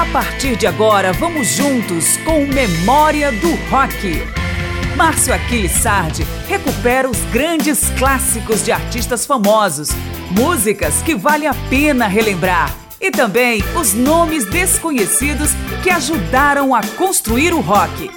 A partir de agora, vamos juntos com Memória do Rock. Márcio Aquiles Sardi recupera os grandes clássicos de artistas famosos, músicas que vale a pena relembrar e também os nomes desconhecidos que ajudaram a construir o rock.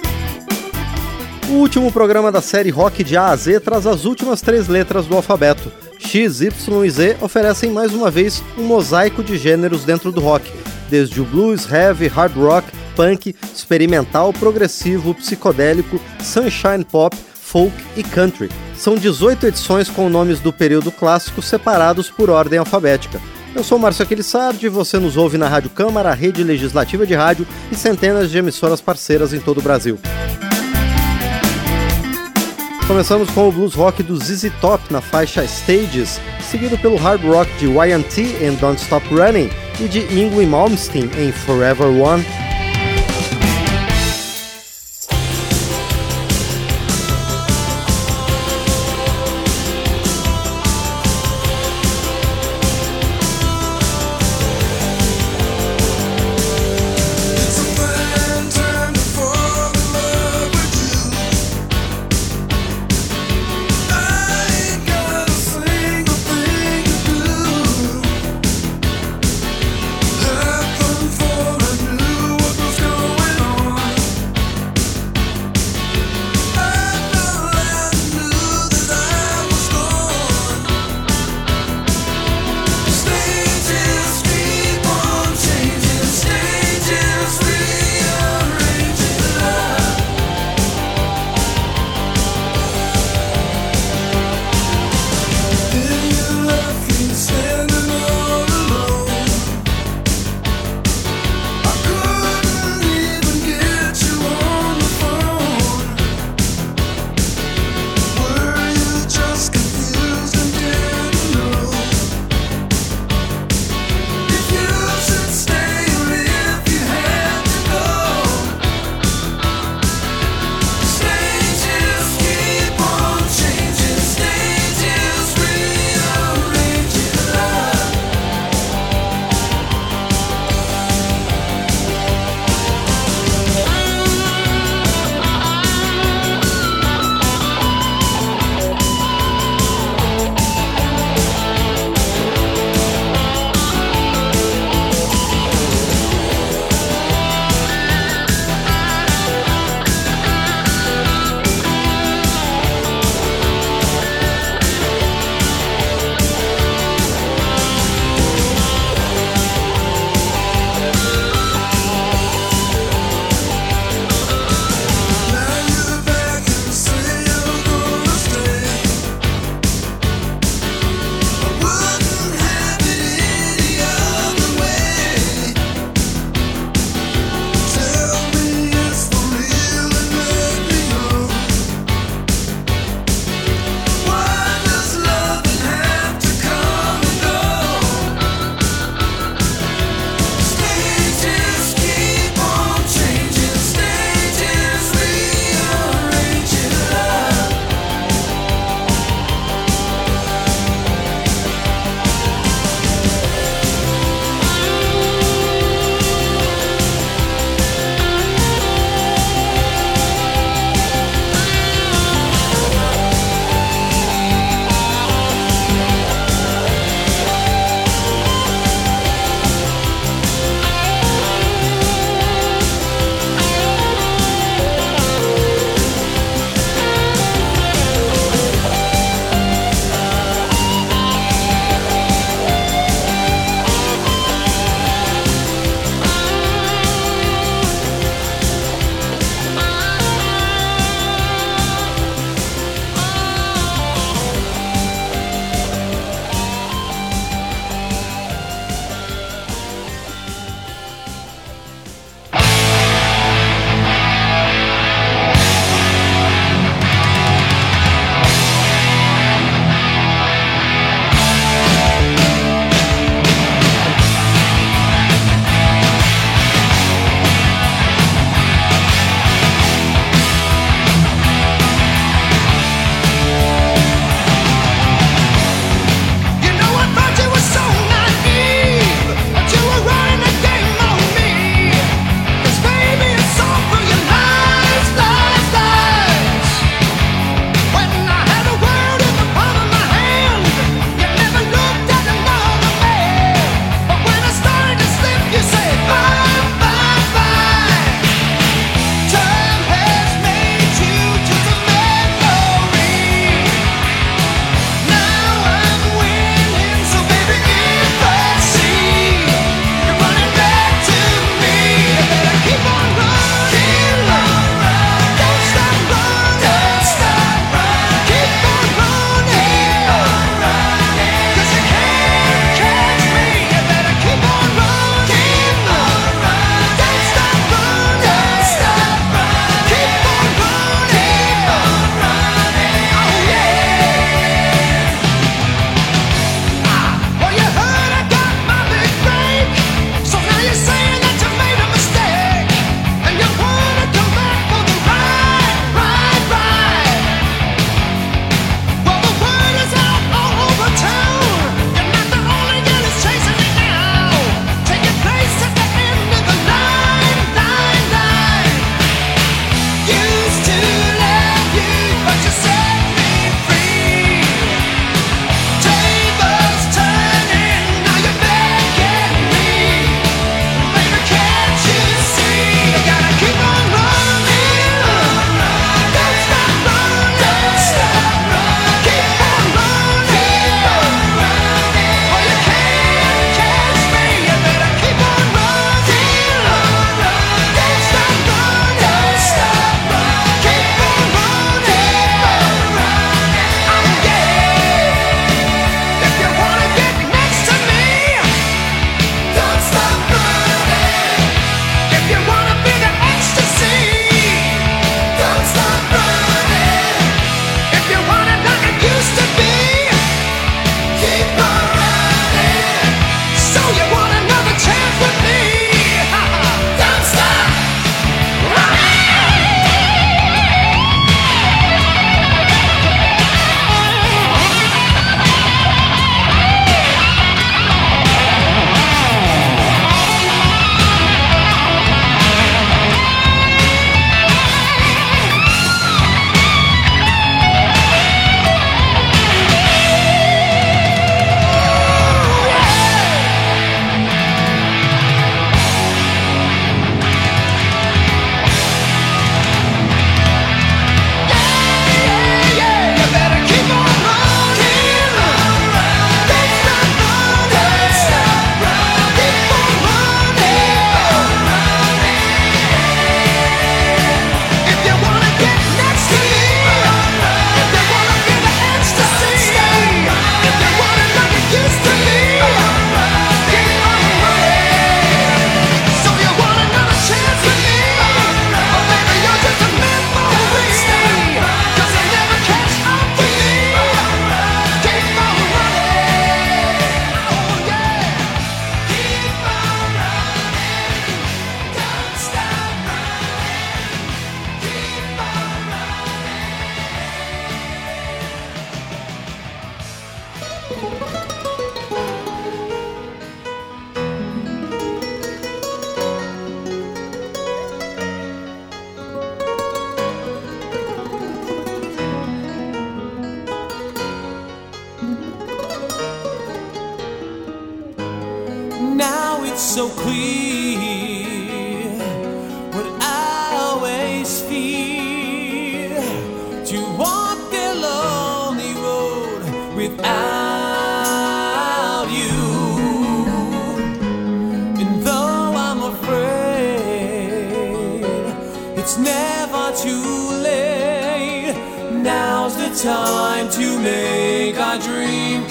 O último programa da série Rock de A a Z traz as últimas três letras do alfabeto. X, Y e Z oferecem mais uma vez um mosaico de gêneros dentro do rock, desde o blues, heavy, hard rock, punk, experimental, progressivo, psicodélico, sunshine pop, folk e country. São 18 edições com nomes do período clássico separados por ordem alfabética. Eu sou Márcio Aquilissardi e você nos ouve na Rádio Câmara, rede legislativa de rádio e centenas de emissoras parceiras em todo o Brasil. Começamos com o blues rock do ZZ Top na faixa Stages, seguido pelo hard rock de Y&T em Don't Stop Running e de Yngwie Malmsteen em Forever One.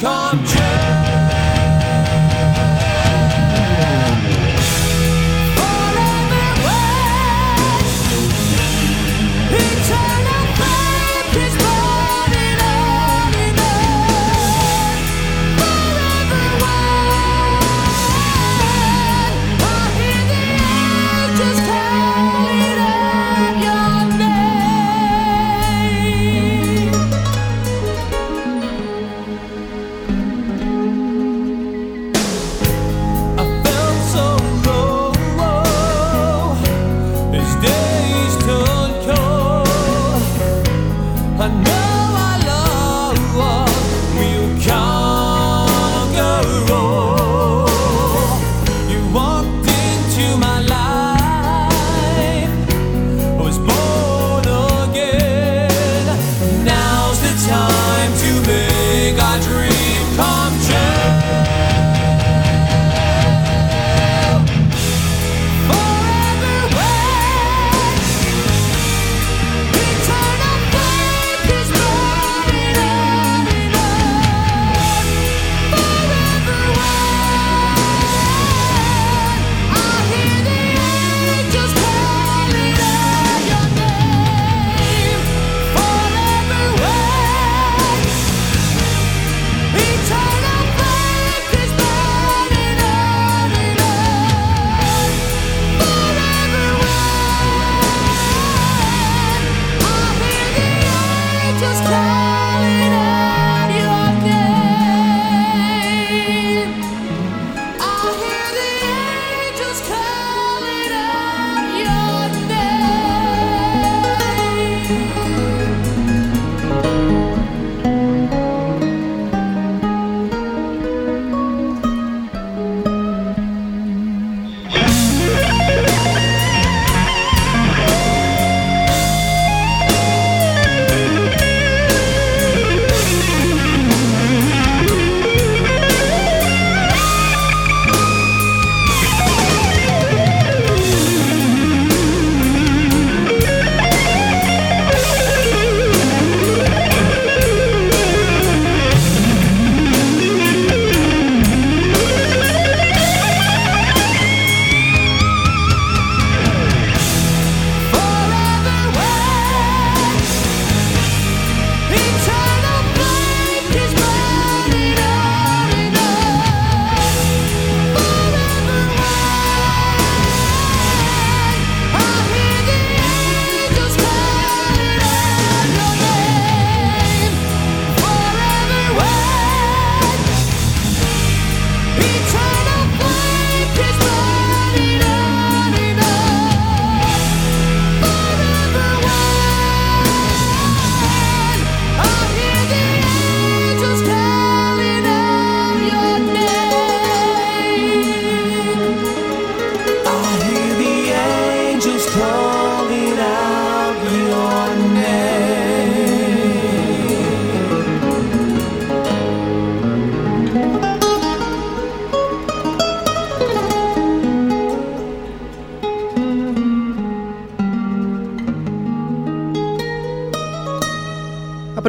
Come true.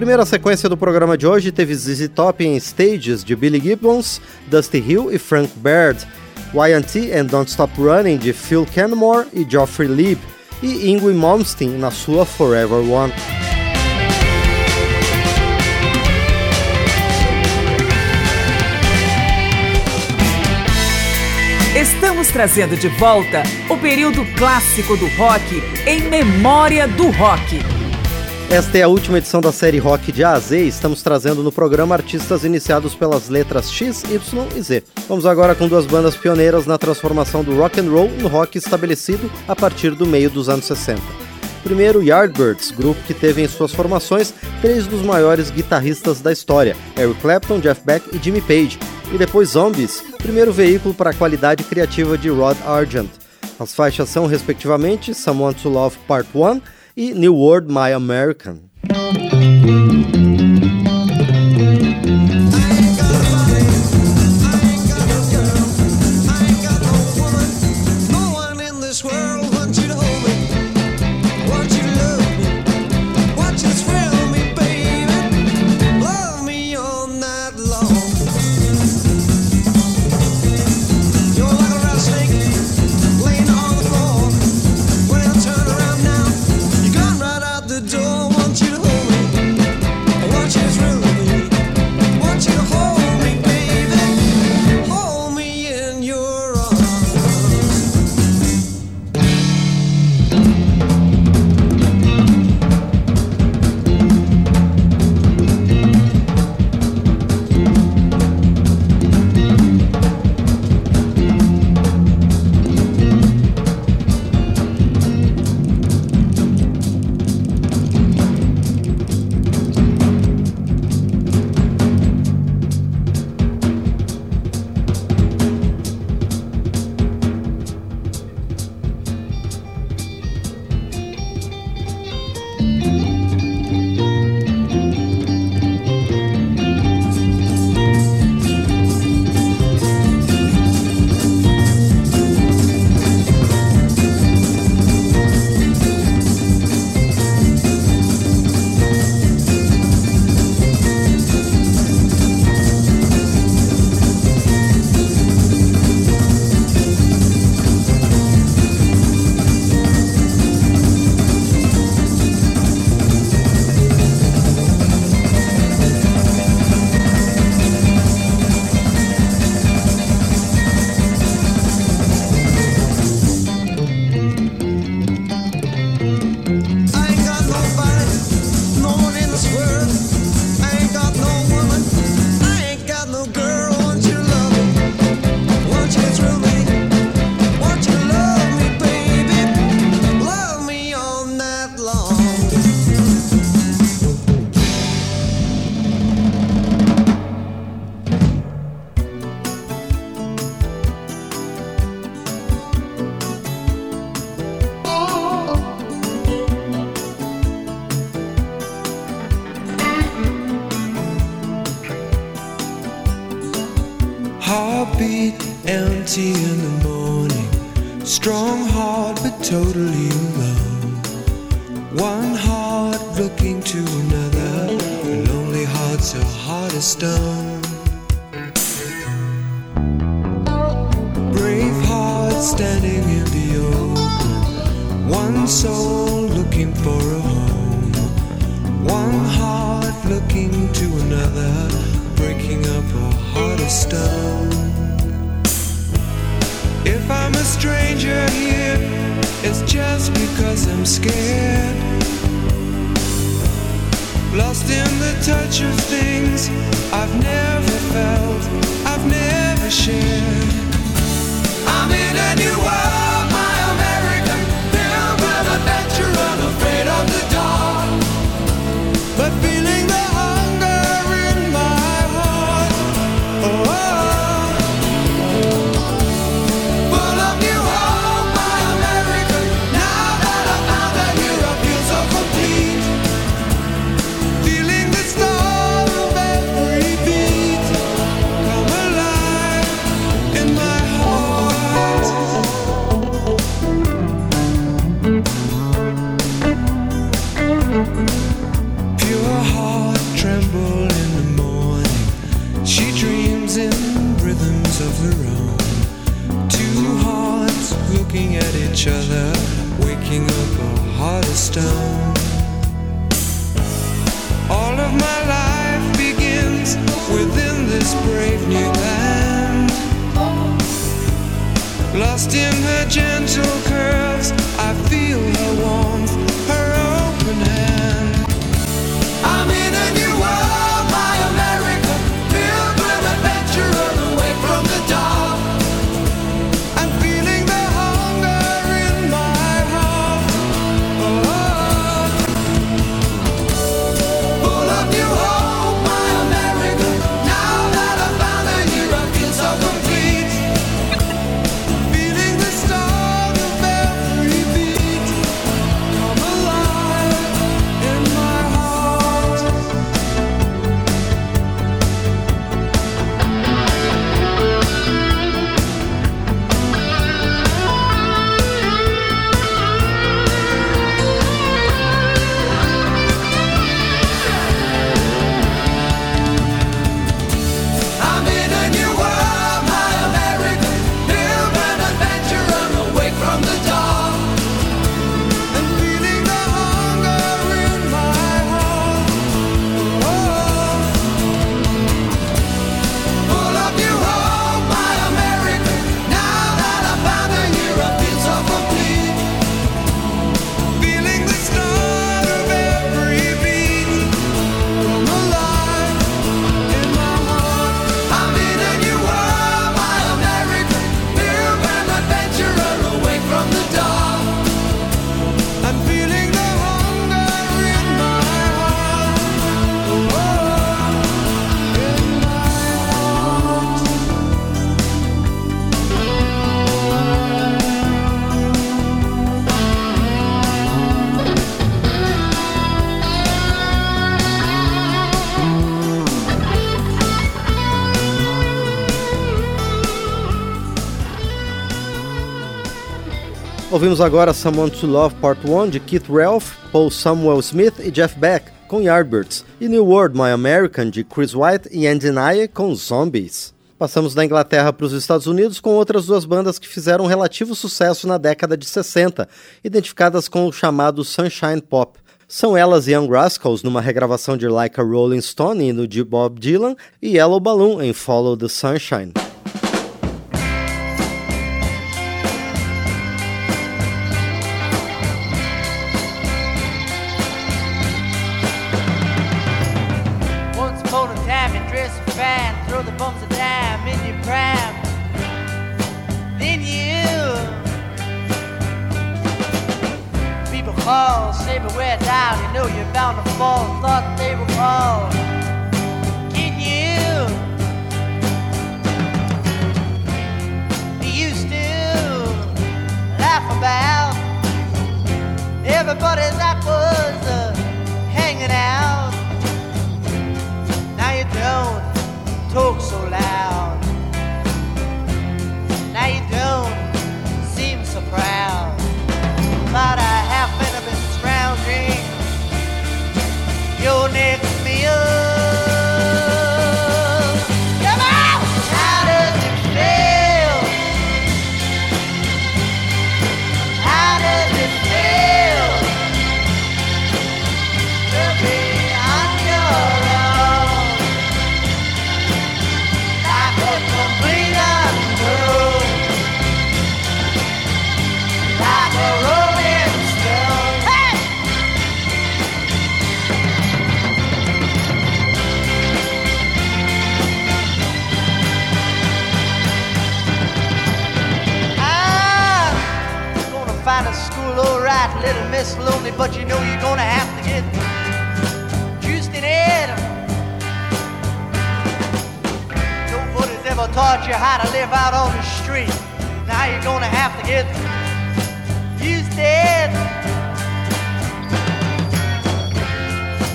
Primeira sequência do programa de hoje teve ZZ Top em Stages de Billy Gibbons, Dusty Hill e Frank Baird, YT and Don't Stop Running de Phil Canmore e Geoffrey Lieb, e Ingrid Malmsteen na sua Forever One. Estamos trazendo de volta o período clássico do rock em memória do rock. Esta é a última edição da série Rock de A a Z estamos trazendo no programa artistas iniciados pelas letras X, Y e Z. Vamos agora com duas bandas pioneiras na transformação do rock and roll no rock estabelecido a partir do meio dos anos 60. Primeiro, Yardbirds, grupo que teve em suas formações três dos maiores guitarristas da história, Eric Clapton, Jeff Beck e Jimmy Page. E depois Zombies, primeiro veículo para a qualidade criativa de Rod Argent. As faixas são, respectivamente, Someone to Love Part 1 e New World My American. Complete Ouvimos agora Someone to Love Part 1 de Keith Ralph, Paul Samuel Smith e Jeff Beck com Yardbirds e New World My American de Chris White e Andy Nye com Zombies. Passamos da Inglaterra para os Estados Unidos com outras duas bandas que fizeram relativo sucesso na década de 60, identificadas com o chamado Sunshine Pop. São elas Young Rascals numa regravação de Like a Rolling Stone no de Bob Dylan e Yellow Balloon em Follow the Sunshine. Thought they were all getting you. They used to laugh about everybody out on the street. Now you're gonna have to get used to it.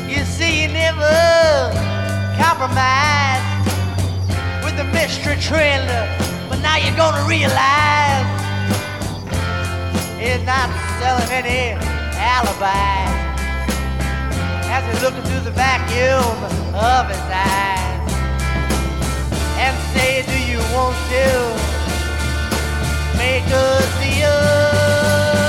You see, you never compromise with the mystery trailer, but now you're gonna realize it's not selling any alibi as he's looking through the vacuum of his eyes Do you make a deal?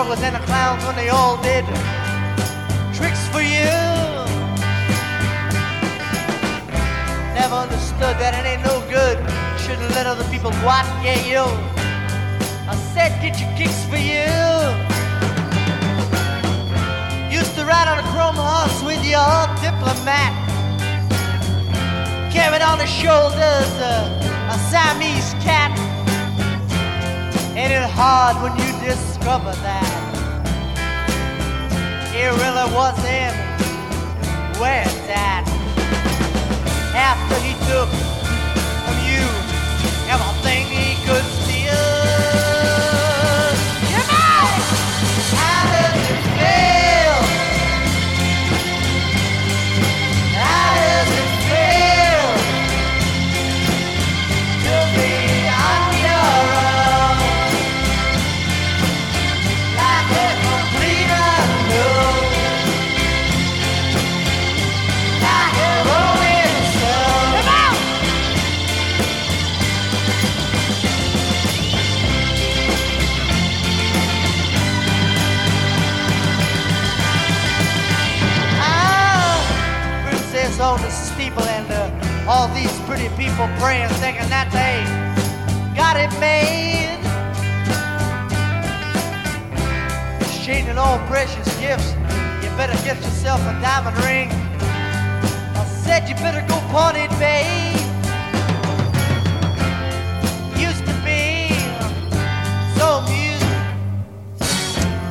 Jugglers and the clowns when they all did tricks for you. Never understood that it ain't no good. Shouldn't let other people go out and get you. I said, get your kicks for you. Used to ride on a chrome horse with your diplomat. Carried on his shoulders a Siamese cat. Ain't it hard when you discover that it really wasn't where it's at? After he took And uh, all these pretty people praying, thinking that they got it made. more precious gifts, you better get yourself a diamond ring. I said you better go pawn it, babe. Used to be so amused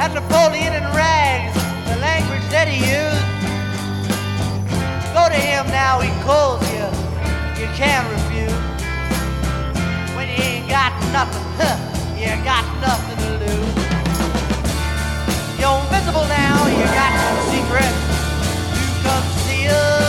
at Napoleon and rags, the language that he used. To him now, he calls you, you can't refuse. When you ain't got nothing, huh, you got nothing to lose. You're invisible now, you got some secret. You conceal.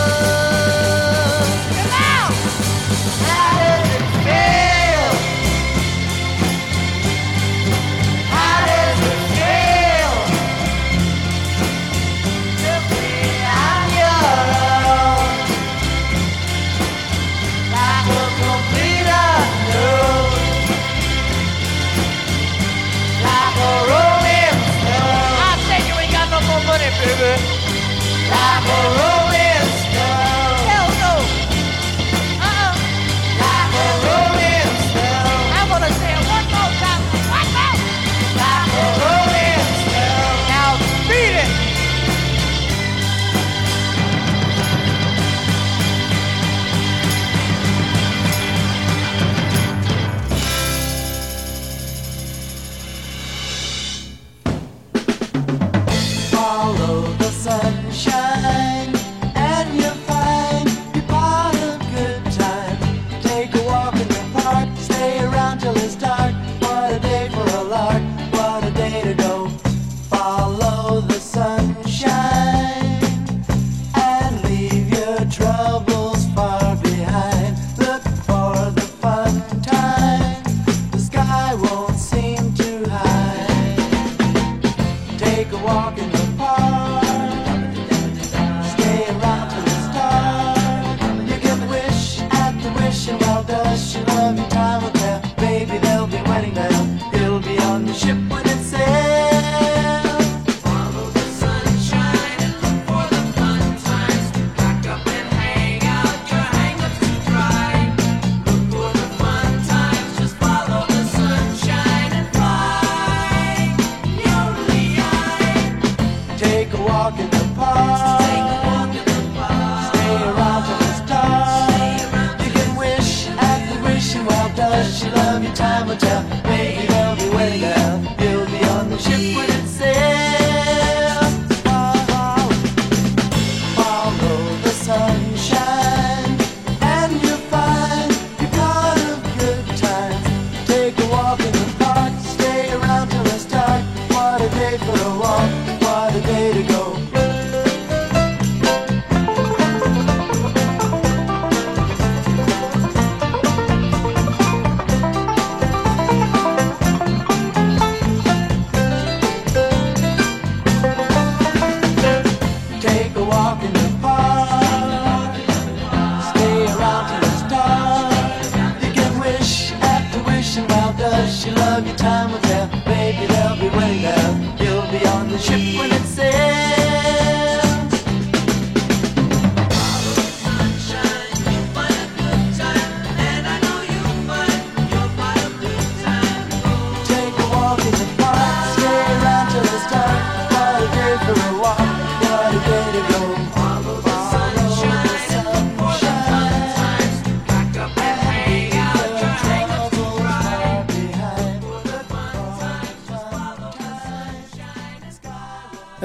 Be waiting there. Uh, you'll be on the ship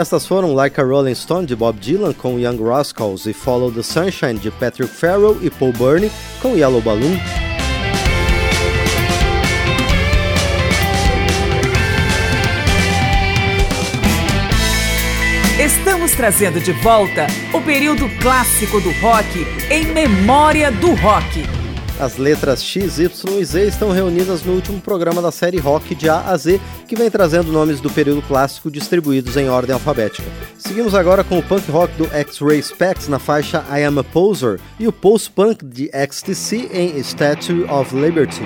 Estas foram Like a Rolling Stone de Bob Dylan com Young Rascals e Follow the Sunshine de Patrick Farrell e Paul Burney com Yellow Balloon. Estamos trazendo de volta o período clássico do rock em memória do rock. As letras X, Y e Z estão reunidas no último programa da série Rock de A a Z, que vem trazendo nomes do período clássico distribuídos em ordem alfabética. Seguimos agora com o punk rock do X-Ray Specs na faixa I Am a Poser e o post-punk de XTC em Statue of Liberty.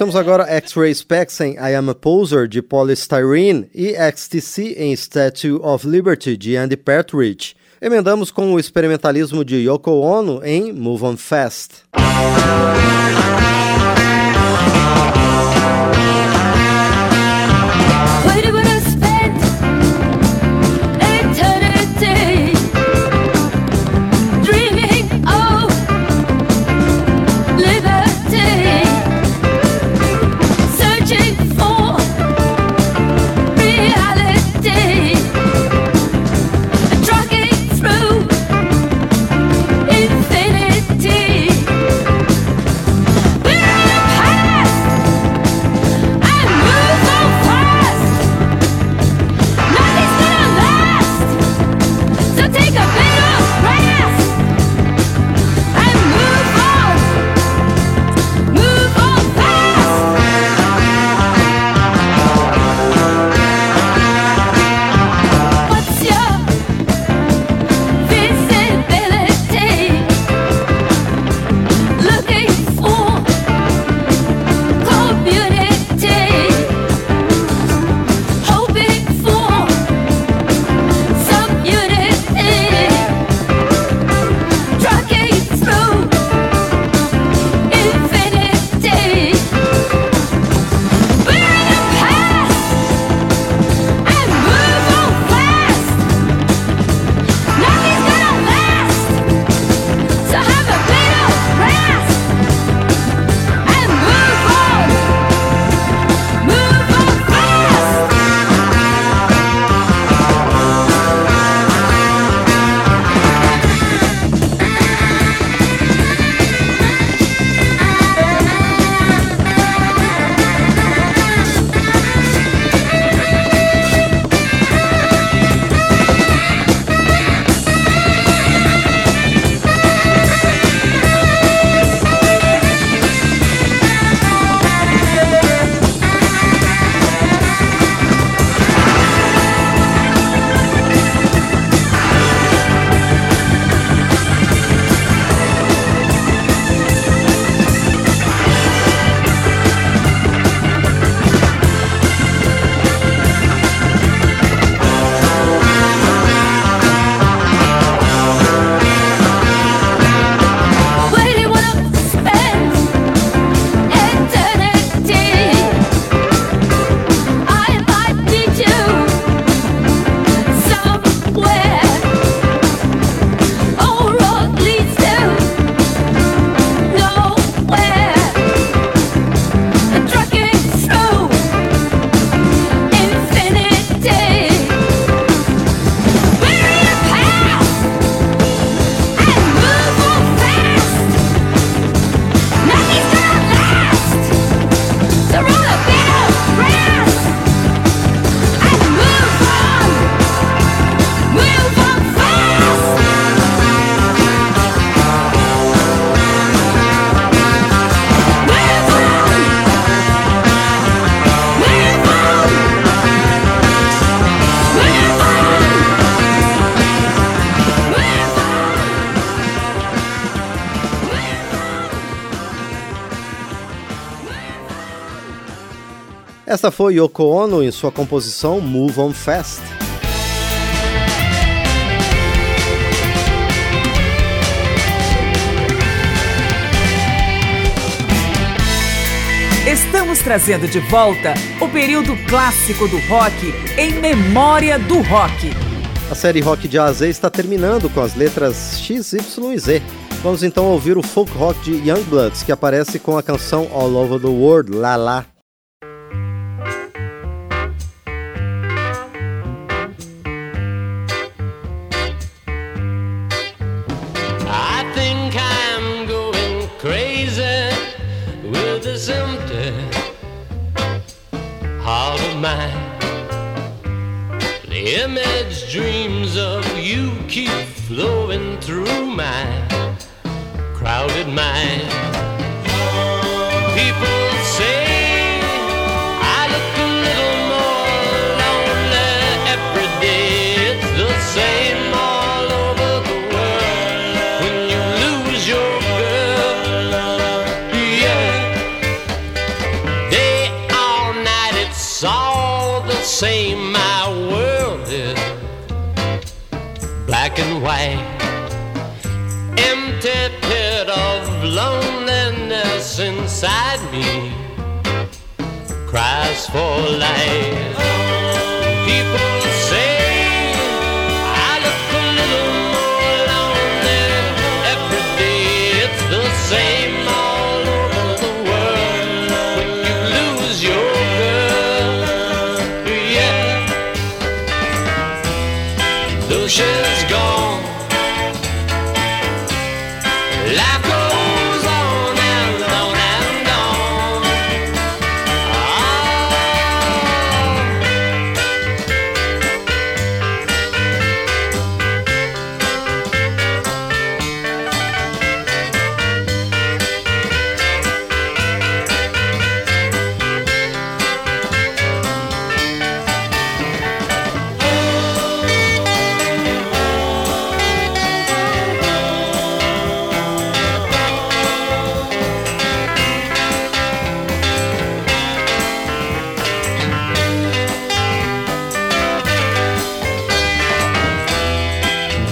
Trouxemos agora X-Ray Specs em I Am a Poser, de Polystyrene, e XTC em Statue of Liberty, de Andy Partridge. Emendamos com o experimentalismo de Yoko Ono em Move On Fast. Esta foi Yoko Ono em sua composição Move On Fast. Estamos trazendo de volta o período clássico do rock em memória do rock. A série Rock de A a Z está terminando com as letras X, Y e Z. Vamos então ouvir o folk rock de Youngbloods, que aparece com a canção All Over the World, La La. Image dreams of you keep flowing through my crowded mind. For light.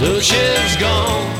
The ship's gone.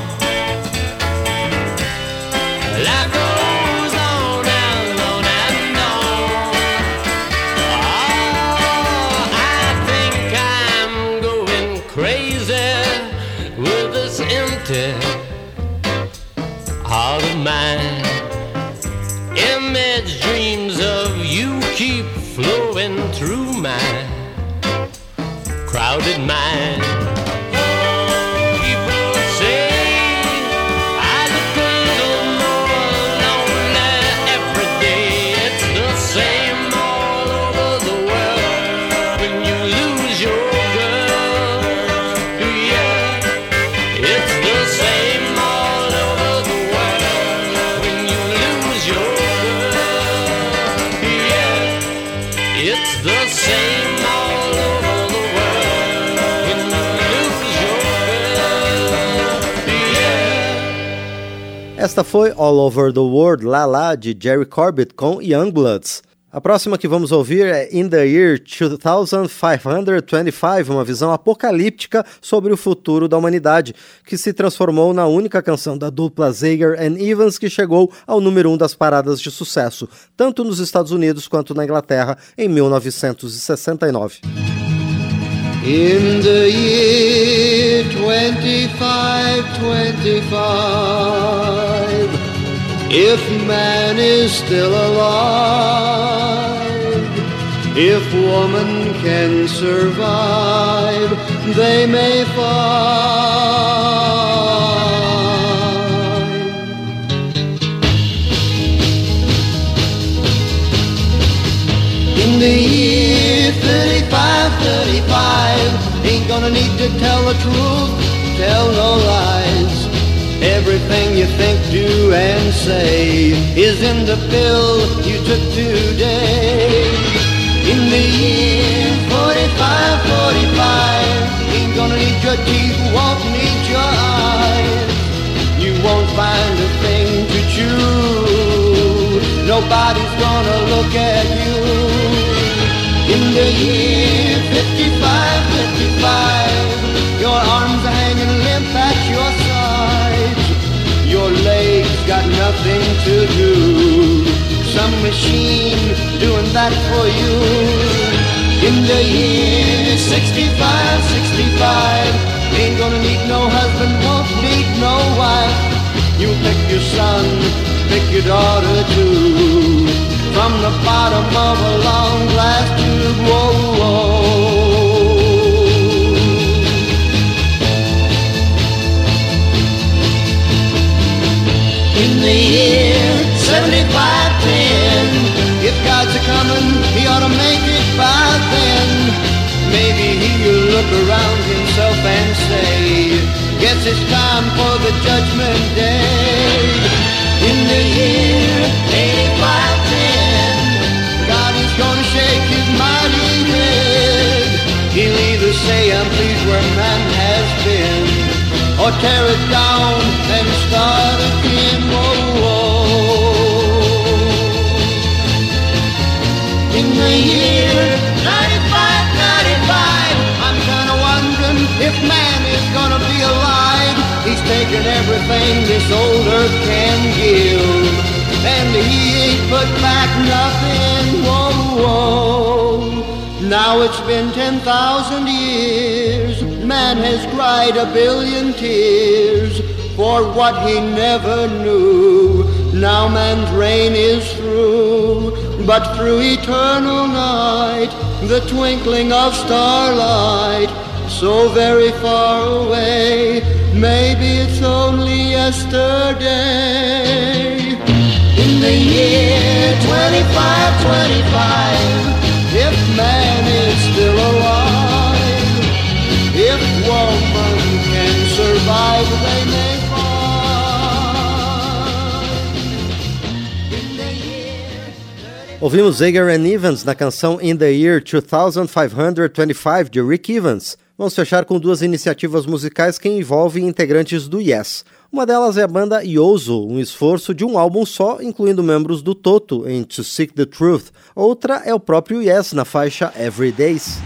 Esta foi All Over the World, La La, de Jerry Corbett com Youngbloods. A próxima que vamos ouvir é In the Year 2525, uma visão apocalíptica sobre o futuro da humanidade, que se transformou na única canção da dupla Zager and Evans que chegou ao número 1 um das paradas de sucesso, tanto nos Estados Unidos quanto na Inglaterra, em 1969. In the year 2525, if man is still alive, if woman can survive, they may find. In the year 35, 35, ain't gonna need to tell the truth, tell no lies. Everything you think, do, and say is in the pill you took today. In the year 45, 45, ain't gonna need your teeth, won't need your eyes. You won't find a thing to chew. Nobody's gonna look at you. In the year 55, 55, got nothing to do. Some machine doing that for you. In the year 65, 65, ain't gonna need no husband, won't need no wife. You pick your son, pick your daughter too. From the bottom of a long glass tube, whoa, whoa. In the year 7510, if God's a coming, he ought to make it by then. Maybe he'll look around himself and say, Guess it's time for the judgment day. In the year 8510, God is gonna shake his mighty head. He'll either say, I'm pleased where man has been, or tear it down everything this old earth can give. And he ain't put back nothing, whoa, whoa. Now it's been 10,000 years. Man has cried a billion tears for what he never knew. Now man's reign is through, but through eternal night, the twinkling of starlight, so very far away, maybe it's only yesterday. In the year 2525, if man is still alive, if woman can survive, they may Ouvimos Zager and Evans na canção In the Year 2525 de Rick Evans. Vamos fechar com duas iniciativas musicais que envolvem integrantes do Yes. Uma delas é a banda Yozo, um esforço de um álbum só, incluindo membros do Toto em To Seek the Truth. Outra é o próprio Yes na faixa Every Days.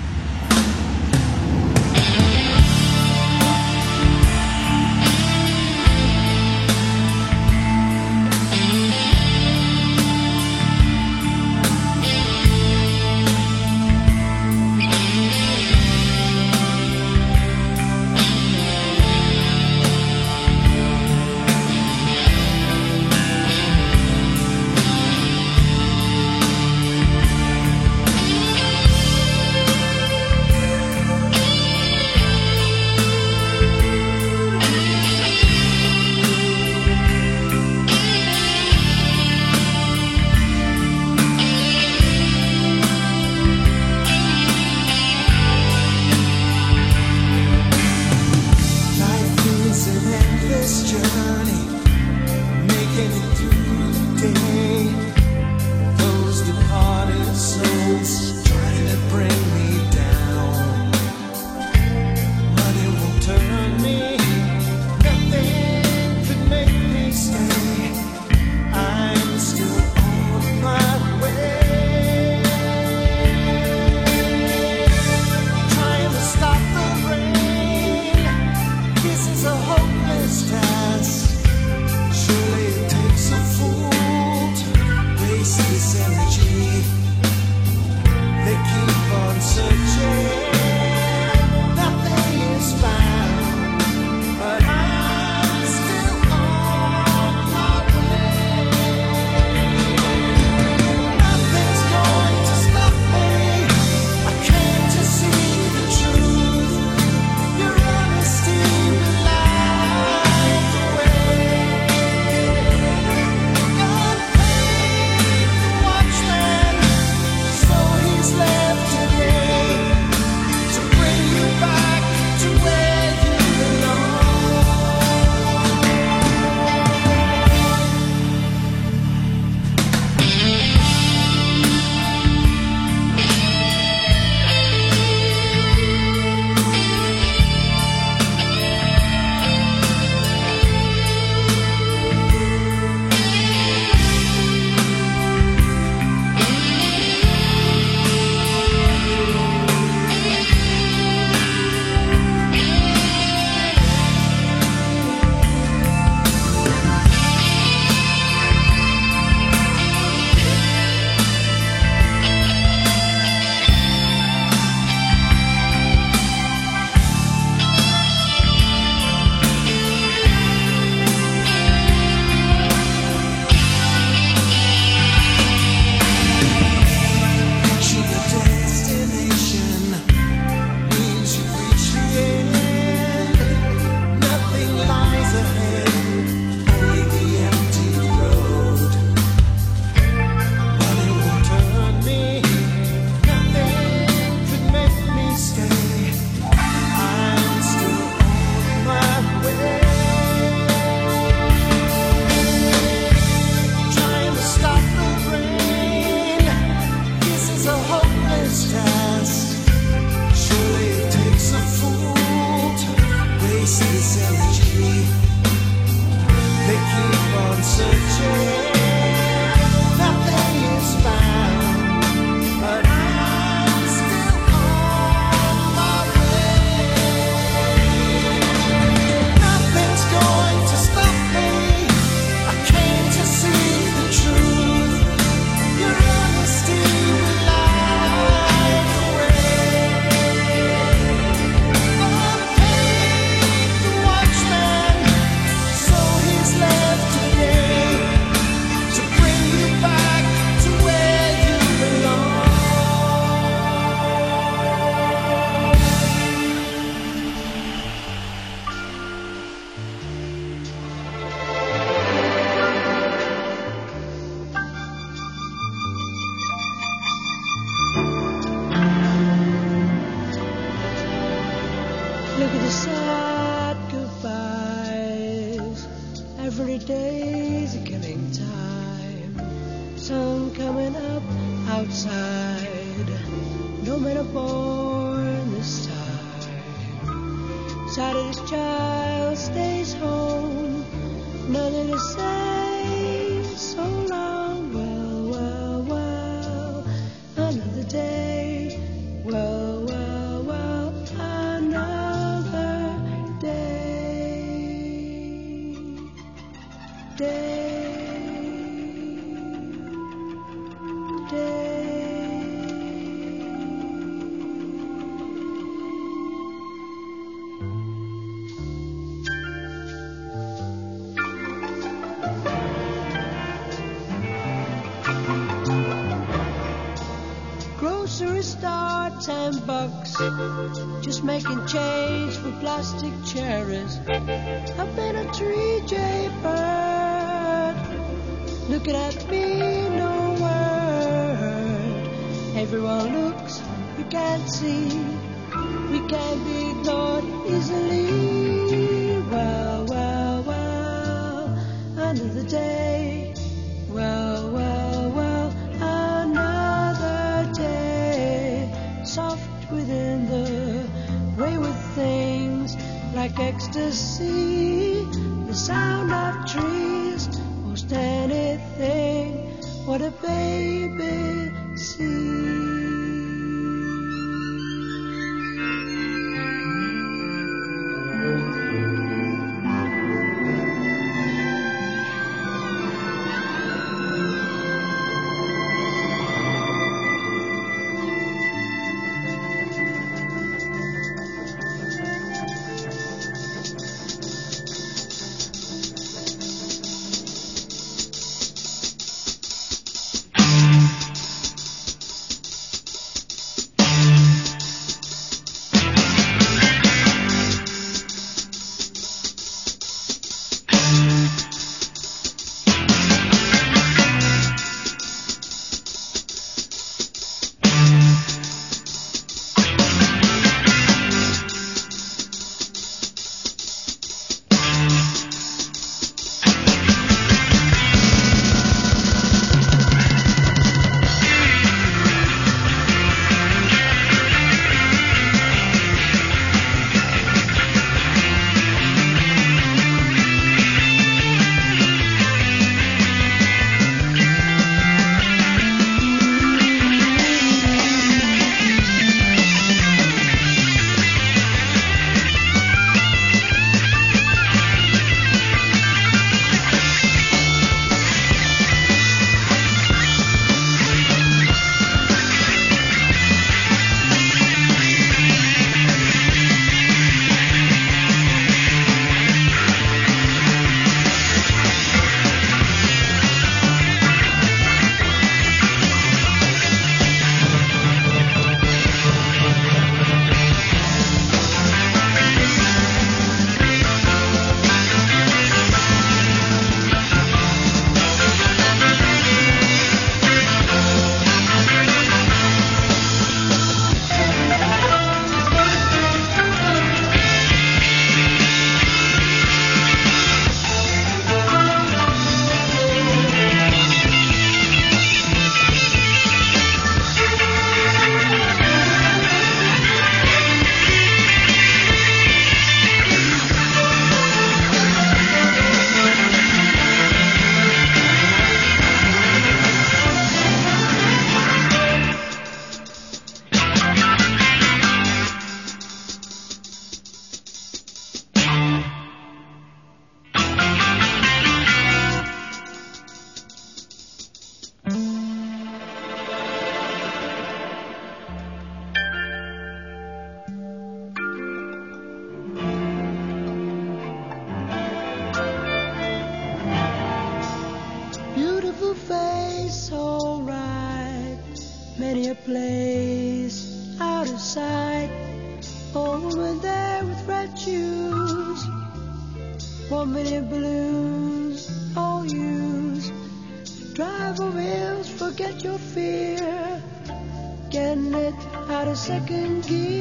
Well, well, well, another day. Soft within the way with things like ecstasy.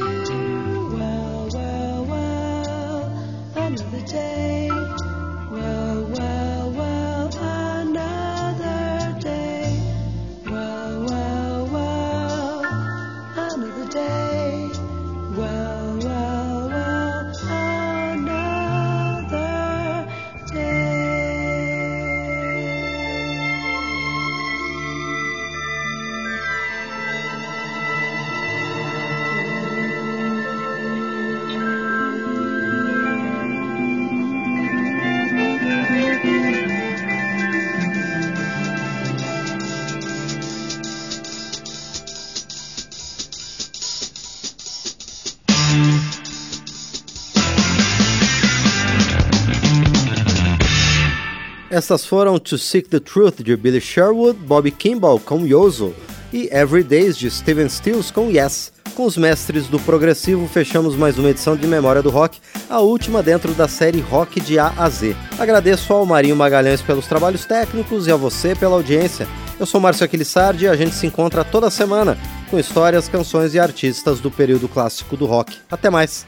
Thank you. Essas foram To Seek the Truth de Billy Sherwood, Bobby Kimball com Yozo e Every Days de Steven Stills com Yes. Com os mestres do progressivo, fechamos mais uma edição de Memória do Rock, a última dentro da série Rock de A a Z. Agradeço ao Marinho Magalhães pelos trabalhos técnicos e a você pela audiência. Eu sou Márcio Aquilissardi e a gente se encontra toda semana com histórias, canções e artistas do período clássico do rock. Até mais!